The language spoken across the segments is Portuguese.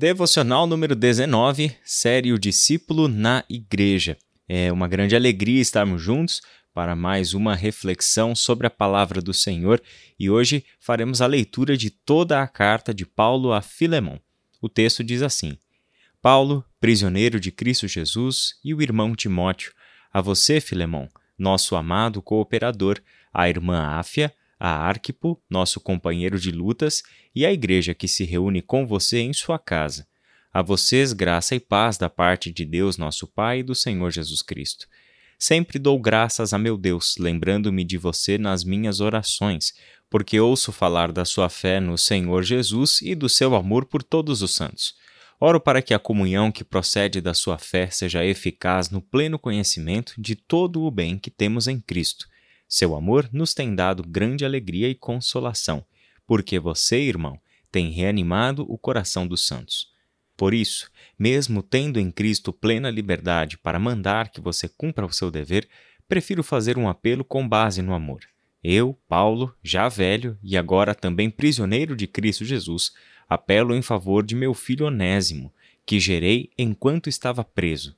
Devocional número 19, série O Discípulo na Igreja. É uma grande alegria estarmos juntos para mais uma reflexão sobre a palavra do Senhor e hoje faremos a leitura de toda a carta de Paulo a Filemão. O texto diz assim: Paulo, prisioneiro de Cristo Jesus, e o irmão Timóteo, a você, Filemão, nosso amado cooperador, a irmã Áfia, a Arquipo, nosso companheiro de lutas, e a igreja que se reúne com você em sua casa. A vocês graça e paz da parte de Deus nosso Pai e do Senhor Jesus Cristo. Sempre dou graças a meu Deus, lembrando-me de você nas minhas orações, porque ouço falar da sua fé no Senhor Jesus e do seu amor por todos os santos. Oro para que a comunhão que procede da sua fé seja eficaz no pleno conhecimento de todo o bem que temos em Cristo seu amor nos tem dado grande alegria e consolação, porque você, irmão, tem reanimado o coração dos santos. Por isso, mesmo tendo em Cristo plena liberdade para mandar que você cumpra o seu dever, prefiro fazer um apelo com base no amor. Eu, Paulo, já velho e agora também prisioneiro de Cristo Jesus, apelo em favor de meu filho Onésimo, que gerei enquanto estava preso.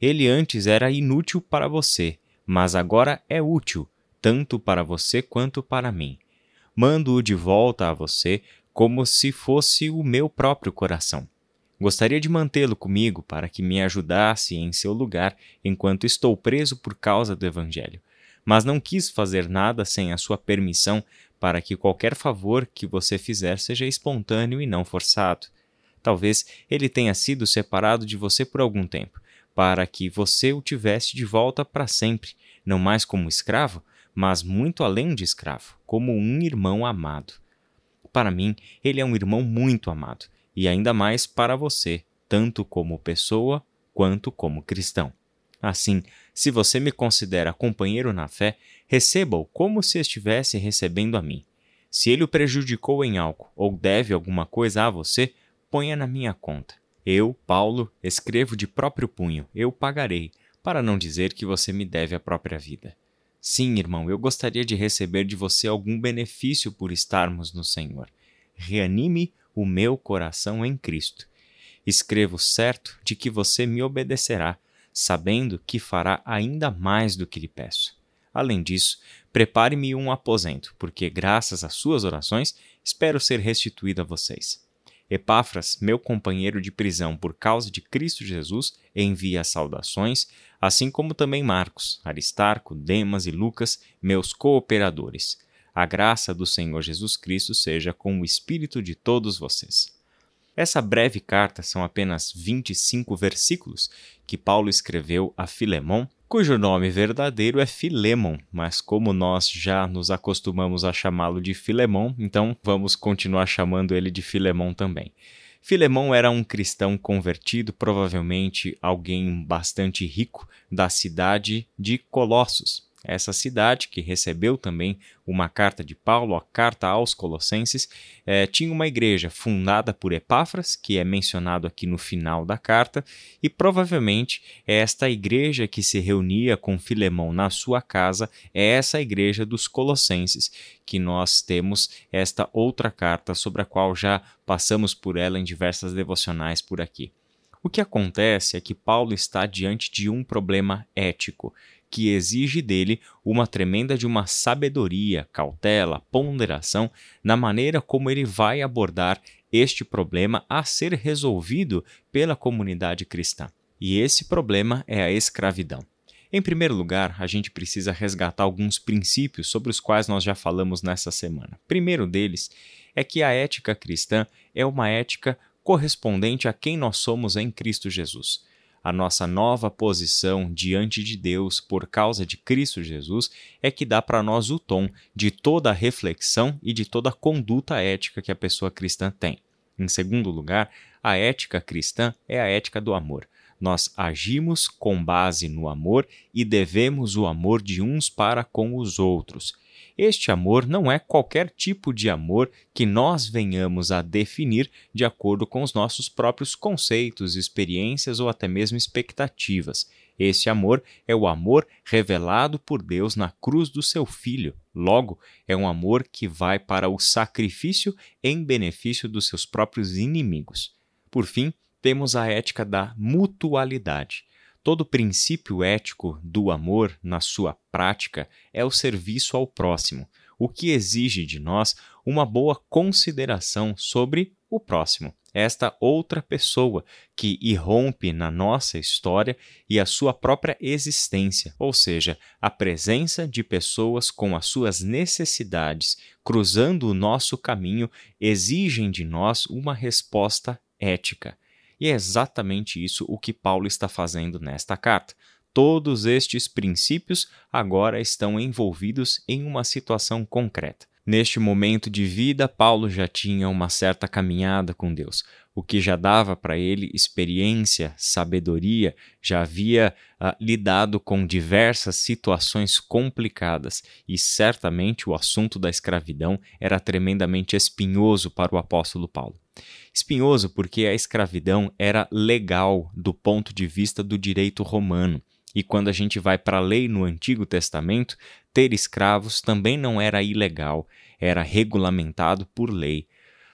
Ele antes era inútil para você, mas agora é útil tanto para você quanto para mim. Mando-o de volta a você como se fosse o meu próprio coração. Gostaria de mantê-lo comigo para que me ajudasse em seu lugar enquanto estou preso por causa do Evangelho, mas não quis fazer nada sem a sua permissão para que qualquer favor que você fizer seja espontâneo e não forçado. Talvez ele tenha sido separado de você por algum tempo, para que você o tivesse de volta para sempre, não mais como escravo, mas muito além de escravo, como um irmão amado. Para mim, ele é um irmão muito amado, e ainda mais para você, tanto como pessoa quanto como cristão. Assim, se você me considera companheiro na fé, receba-o como se estivesse recebendo a mim. Se ele o prejudicou em algo ou deve alguma coisa a você, ponha na minha conta. Eu, Paulo, escrevo de próprio punho, eu pagarei, para não dizer que você me deve a própria vida. Sim, irmão, eu gostaria de receber de você algum benefício por estarmos no Senhor. Reanime o meu coração em Cristo. Escrevo certo de que você me obedecerá, sabendo que fará ainda mais do que lhe peço. Além disso, prepare-me um aposento, porque, graças às suas orações, espero ser restituído a vocês. Epáfras, meu companheiro de prisão por causa de Cristo Jesus, envia saudações, assim como também Marcos, Aristarco, Demas e Lucas, meus cooperadores. A graça do Senhor Jesus Cristo seja com o espírito de todos vocês. Essa breve carta são apenas 25 versículos que Paulo escreveu a Filemon, cujo nome verdadeiro é Filemon, mas como nós já nos acostumamos a chamá-lo de Filemon, então vamos continuar chamando ele de Filemon também. Filemão era um cristão convertido, provavelmente alguém bastante rico, da cidade de Colossos, essa cidade, que recebeu também uma carta de Paulo, a carta aos Colossenses, eh, tinha uma igreja fundada por Epáfras, que é mencionado aqui no final da carta, e provavelmente esta igreja que se reunia com Filemão na sua casa é essa igreja dos Colossenses, que nós temos esta outra carta sobre a qual já passamos por ela em diversas devocionais por aqui. O que acontece é que Paulo está diante de um problema ético que exige dele uma tremenda de uma sabedoria, cautela, ponderação na maneira como ele vai abordar este problema a ser resolvido pela comunidade cristã. E esse problema é a escravidão. Em primeiro lugar, a gente precisa resgatar alguns princípios sobre os quais nós já falamos nessa semana. Primeiro deles é que a ética cristã é uma ética correspondente a quem nós somos em Cristo Jesus a nossa nova posição diante de Deus por causa de Cristo Jesus é que dá para nós o tom de toda a reflexão e de toda a conduta ética que a pessoa cristã tem. Em segundo lugar, a ética cristã é a ética do amor. Nós agimos com base no amor e devemos o amor de uns para com os outros. Este amor não é qualquer tipo de amor que nós venhamos a definir de acordo com os nossos próprios conceitos, experiências ou até mesmo expectativas. Este amor é o amor revelado por Deus na cruz do seu Filho. Logo, é um amor que vai para o sacrifício em benefício dos seus próprios inimigos. Por fim, temos a ética da mutualidade. Todo princípio ético do amor, na sua prática, é o serviço ao próximo, o que exige de nós uma boa consideração sobre o próximo, esta outra pessoa que irrompe na nossa história e a sua própria existência, ou seja, a presença de pessoas com as suas necessidades cruzando o nosso caminho exigem de nós uma resposta ética. E é exatamente isso o que Paulo está fazendo nesta carta. Todos estes princípios agora estão envolvidos em uma situação concreta. Neste momento de vida, Paulo já tinha uma certa caminhada com Deus, o que já dava para ele experiência, sabedoria, já havia uh, lidado com diversas situações complicadas e certamente o assunto da escravidão era tremendamente espinhoso para o apóstolo Paulo. Espinhoso porque a escravidão era legal do ponto de vista do direito romano. E quando a gente vai para a lei no Antigo Testamento, ter escravos também não era ilegal, era regulamentado por lei.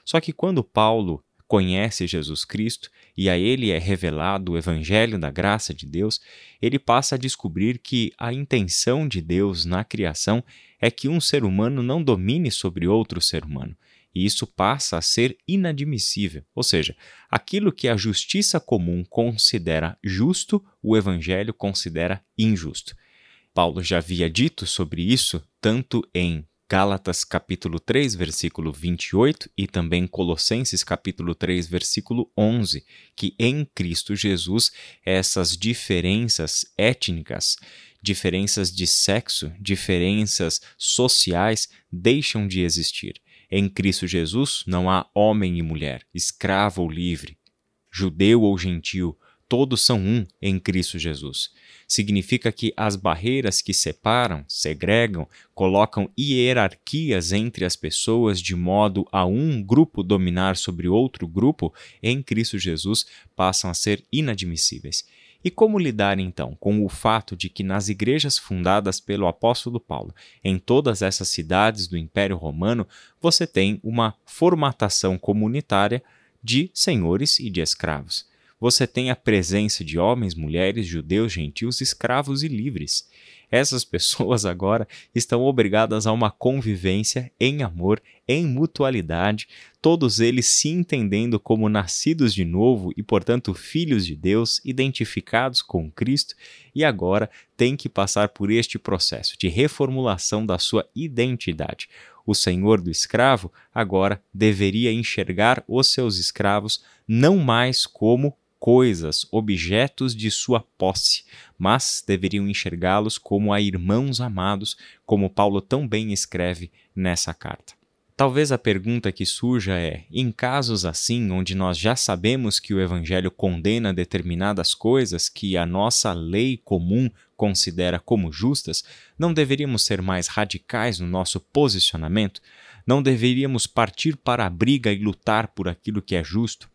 Só que quando Paulo conhece Jesus Cristo e a ele é revelado o evangelho da graça de Deus, ele passa a descobrir que a intenção de Deus na criação é que um ser humano não domine sobre outro ser humano, e isso passa a ser inadmissível. Ou seja, aquilo que a justiça comum considera justo, o evangelho considera injusto. Paulo já havia dito sobre isso tanto em Gálatas capítulo 3, versículo 28 e também Colossenses capítulo 3, versículo 11, que em Cristo Jesus essas diferenças étnicas, diferenças de sexo, diferenças sociais deixam de existir. Em Cristo Jesus não há homem e mulher, escravo ou livre, judeu ou gentil, todos são um em Cristo Jesus. Significa que as barreiras que separam, segregam, colocam hierarquias entre as pessoas de modo a um grupo dominar sobre outro grupo, em Cristo Jesus passam a ser inadmissíveis. E como lidar então com o fato de que nas igrejas fundadas pelo apóstolo Paulo, em todas essas cidades do Império Romano, você tem uma formatação comunitária de senhores e de escravos. Você tem a presença de homens, mulheres, judeus, gentios, escravos e livres. Essas pessoas agora estão obrigadas a uma convivência em amor, em mutualidade, todos eles se entendendo como nascidos de novo e, portanto, filhos de Deus, identificados com Cristo, e agora têm que passar por este processo de reformulação da sua identidade. O senhor do escravo agora deveria enxergar os seus escravos não mais como coisas, objetos de sua posse, mas deveriam enxergá-los como a irmãos amados, como Paulo tão bem escreve nessa carta. Talvez a pergunta que surja é: em casos assim, onde nós já sabemos que o Evangelho condena determinadas coisas que a nossa lei comum considera como justas, não deveríamos ser mais radicais no nosso posicionamento? Não deveríamos partir para a briga e lutar por aquilo que é justo?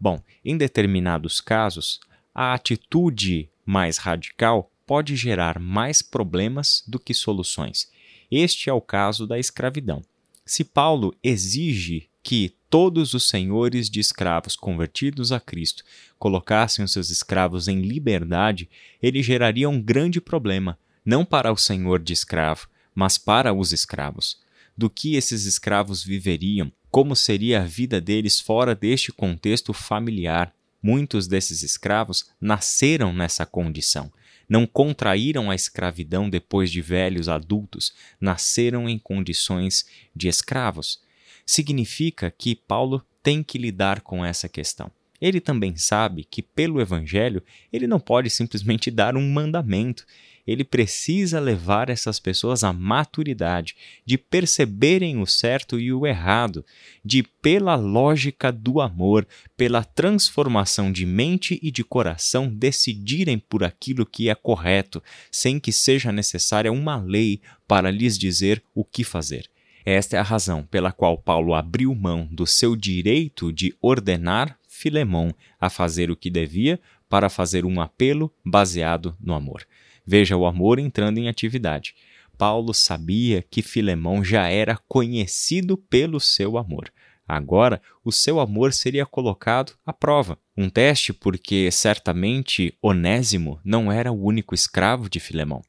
Bom, em determinados casos, a atitude mais radical pode gerar mais problemas do que soluções. Este é o caso da escravidão. Se Paulo exige que todos os senhores de escravos convertidos a Cristo colocassem os seus escravos em liberdade, ele geraria um grande problema, não para o senhor de escravo, mas para os escravos. Do que esses escravos viveriam, como seria a vida deles fora deste contexto familiar. Muitos desses escravos nasceram nessa condição. Não contraíram a escravidão depois de velhos adultos, nasceram em condições de escravos. Significa que Paulo tem que lidar com essa questão. Ele também sabe que, pelo Evangelho, ele não pode simplesmente dar um mandamento ele precisa levar essas pessoas à maturidade, de perceberem o certo e o errado, de, pela lógica do amor, pela transformação de mente e de coração, decidirem por aquilo que é correto, sem que seja necessária uma lei para lhes dizer o que fazer. Esta é a razão pela qual Paulo abriu mão do seu direito de ordenar Filemão a fazer o que devia para fazer um apelo baseado no amor. Veja o amor entrando em atividade. Paulo sabia que Filemão já era conhecido pelo seu amor. Agora, o seu amor seria colocado à prova. Um teste porque certamente Onésimo não era o único escravo de Filemão.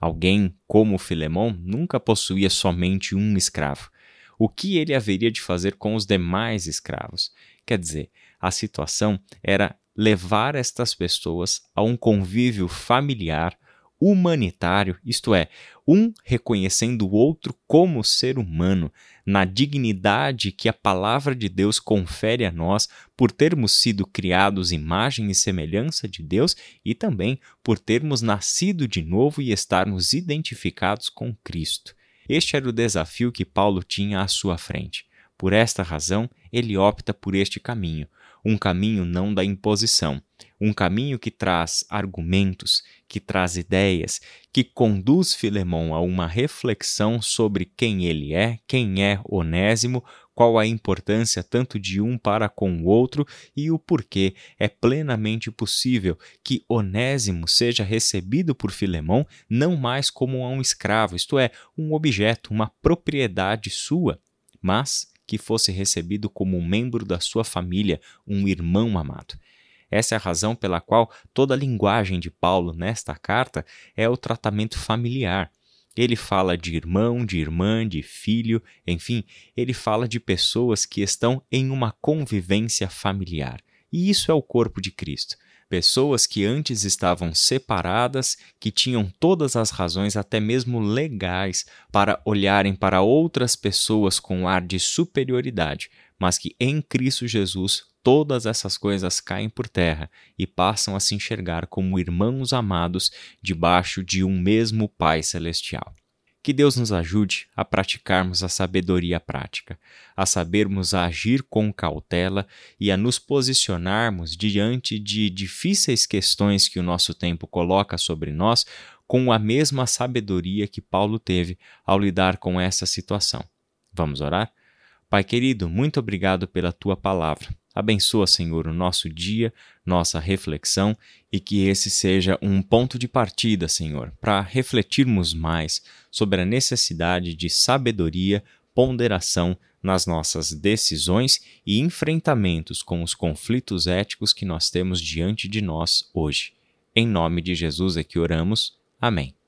Alguém como Filemão nunca possuía somente um escravo. O que ele haveria de fazer com os demais escravos? Quer dizer, a situação era levar estas pessoas a um convívio familiar humanitário, isto é, um reconhecendo o outro como ser humano, na dignidade que a palavra de Deus confere a nós por termos sido criados imagem e semelhança de Deus e também por termos nascido de novo e estarmos identificados com Cristo. Este era o desafio que Paulo tinha à sua frente. Por esta razão, ele opta por este caminho, um caminho não da imposição, um caminho que traz argumentos, que traz ideias, que conduz Filemão a uma reflexão sobre quem ele é, quem é Onésimo, qual a importância tanto de um para com o outro e o porquê é plenamente possível que Onésimo seja recebido por Filemão não mais como um escravo, isto é, um objeto, uma propriedade sua, mas que fosse recebido como um membro da sua família, um irmão amado. Essa é a razão pela qual toda a linguagem de Paulo nesta carta é o tratamento familiar. Ele fala de irmão, de irmã, de filho, enfim, ele fala de pessoas que estão em uma convivência familiar. E isso é o corpo de Cristo pessoas que antes estavam separadas, que tinham todas as razões, até mesmo legais, para olharem para outras pessoas com ar de superioridade, mas que em Cristo Jesus todas essas coisas caem por terra e passam a se enxergar como irmãos amados debaixo de um mesmo Pai Celestial. Que Deus nos ajude a praticarmos a sabedoria prática, a sabermos agir com cautela e a nos posicionarmos diante de difíceis questões que o nosso tempo coloca sobre nós com a mesma sabedoria que Paulo teve ao lidar com essa situação. Vamos orar? Pai querido, muito obrigado pela tua palavra. Abençoa, Senhor, o nosso dia, nossa reflexão e que esse seja um ponto de partida, Senhor, para refletirmos mais sobre a necessidade de sabedoria, ponderação nas nossas decisões e enfrentamentos com os conflitos éticos que nós temos diante de nós hoje. Em nome de Jesus é que oramos. Amém.